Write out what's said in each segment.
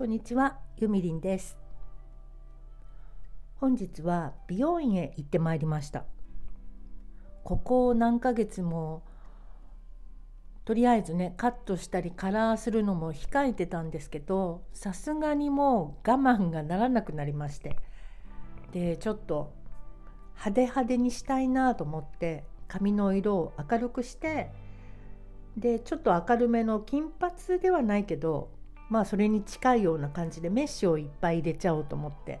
こんにちは、ゆみりんです。本日は美容院へ行ってまいりました。ここ何ヶ月もとりあえずねカットしたりカラーするのも控えてたんですけどさすがにもう我慢がならなくなりましてでちょっと派手派手にしたいなと思って髪の色を明るくしてでちょっと明るめの金髪ではないけどまあそれに近いような感じでメッシュをいっぱい入れちゃおうと思って。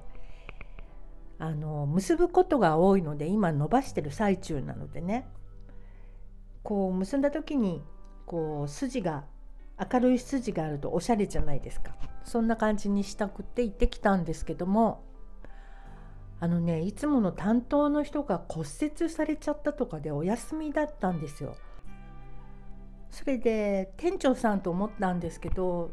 あの結ぶことが多いので今伸ばしてる最中なのでね。こう結んだ時にこう筋が明るい筋があるとおしゃれじゃないですか。そんな感じにしたくって行ってきたんですけどもあのねいつもの担当の人が骨折されちゃったとかでお休みだったんですよ。それで店長さんと思ったんですけど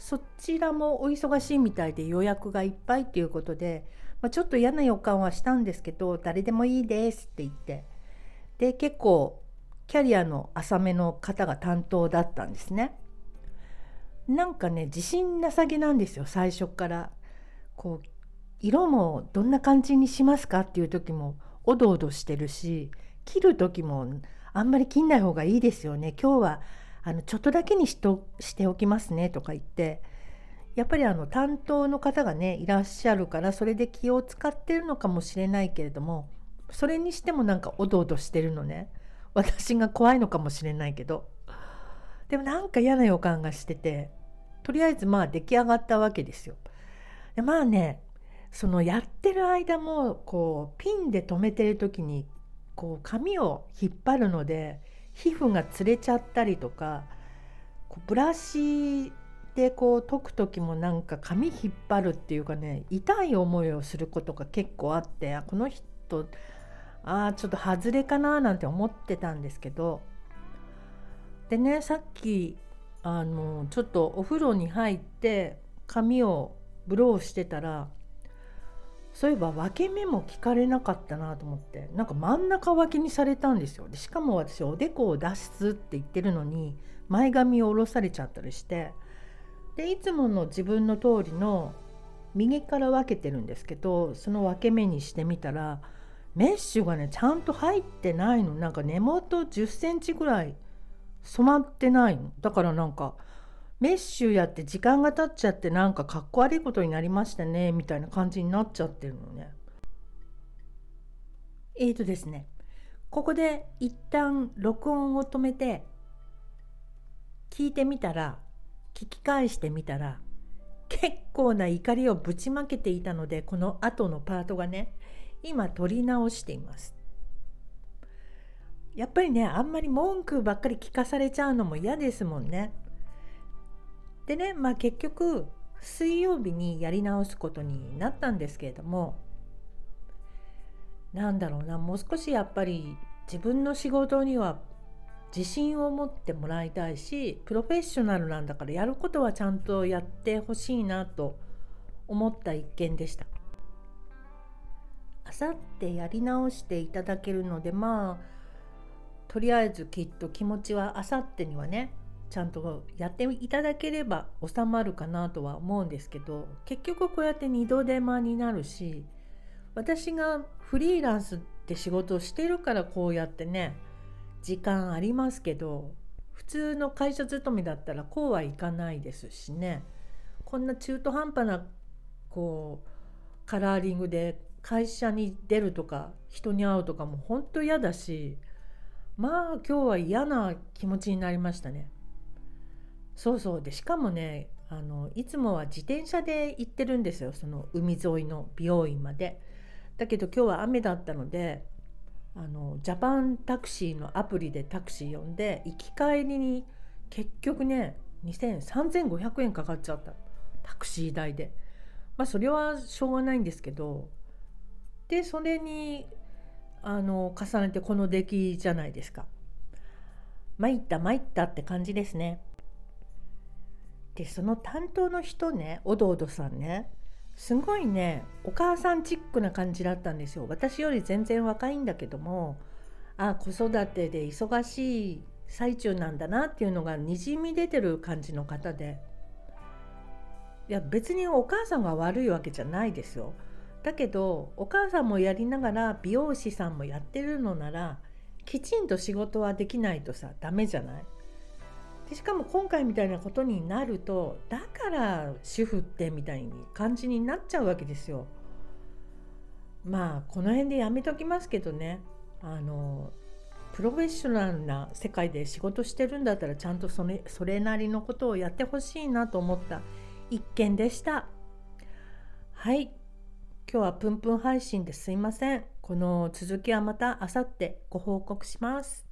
そちらもお忙しいみたいで予約がいっぱいっていうことで、まあ、ちょっと嫌な予感はしたんですけど誰でもいいですって言ってで結構キャリアの浅めの方が担当だったんですね。なんかね自信なさげなんですよ最初から。こう色もどんな感じにしますかっていう時もおどおどしてるし切る時もあんまり切んない方がいいですよね今日はあのちょっとだけにしとしておきますねとか言ってやっぱりあの担当の方がねいらっしゃるからそれで気を使ってるのかもしれないけれどもそれにしてもなんかおどおどしてるのね私が怖いのかもしれないけどでもなんか嫌な予感がしててとりあえずまあ出来上がったわけですよ。でまあねそのやってる間もこうピンで留めてる時にこう髪を引っ張るので皮膚がつれちゃったりとかブラシでこう解く時もなんか髪引っ張るっていうかね痛い思いをすることが結構あってあこの人あーちょっと外れかななんて思ってたんですけどでねさっきあのちょっとお風呂に入って髪をブローしてたらそういえば分け目も聞かれなかったなと思ってなんか真ん中分けにされたんですよ。でしかも私おでこを出すって言ってるのに前髪を下ろされちゃったりしてでいつもの自分の通りの右から分けてるんですけどその分け目にしてみたらメッシュがねちゃんと入ってないの。なんか根元1 0センチぐらい染まってないの。だからなんかメッシュやって時間が経っちゃってなんかかっこ悪いことになりましたねみたいな感じになっちゃってるのね。えーとですねここで一旦録音を止めて聞いてみたら聞き返してみたら結構な怒りをぶちまけていたのでこの後のパートがね今撮り直しています。やっぱりねあんまり文句ばっかり聞かされちゃうのも嫌ですもんね。でねまあ結局水曜日にやり直すことになったんですけれどもなんだろうなもう少しやっぱり自分の仕事には自信を持ってもらいたいしプロフェッショナルなんだからやることはちゃんとやってほしいなと思った一件でした。あさってやり直していただけるのでまあとりあえずきっと気持ちはあさってにはねちゃんとやっていただければ収まるかなとは思うんですけど結局こうやって二度手間になるし私がフリーランスって仕事をしてるからこうやってね時間ありますけど普通の会社勤めだったらこうはいかないですしねこんな中途半端なこうカラーリングで会社に出るとか人に会うとかも本当嫌だしまあ今日は嫌な気持ちになりましたね。そうそうでしかもねあのいつもは自転車で行ってるんですよその海沿いの美容院まで。だけど今日は雨だったのであのジャパンタクシーのアプリでタクシー呼んで行き帰りに結局ね20003500円かかっちゃったタクシー代で。まあそれはしょうがないんですけどでそれにあの重ねてこの出来じゃないですか。参った参ったって感じですね。でその担当の人ねおどおどさんねすごいねお母さんチックな感じだったんですよ。私より全然若いんだけどもあ子育てで忙しい最中なんだなっていうのがにじみ出てる感じの方で。いや別にお母さんが悪いわけじゃないですよ。だけどお母さんもやりながら美容師さんもやってるのならきちんと仕事はできないとさダメじゃない？しかも今回みたいなことになるとだから主婦ってみたいに感じになっちゃうわけですよ。まあこの辺でやめときますけどねあのプロフェッショナルな世界で仕事してるんだったらちゃんとそれそれなりのことをやってほしいなと思った一件でした。はい今日はプンプン配信ですいません。この続きはまた明後日ご報告します。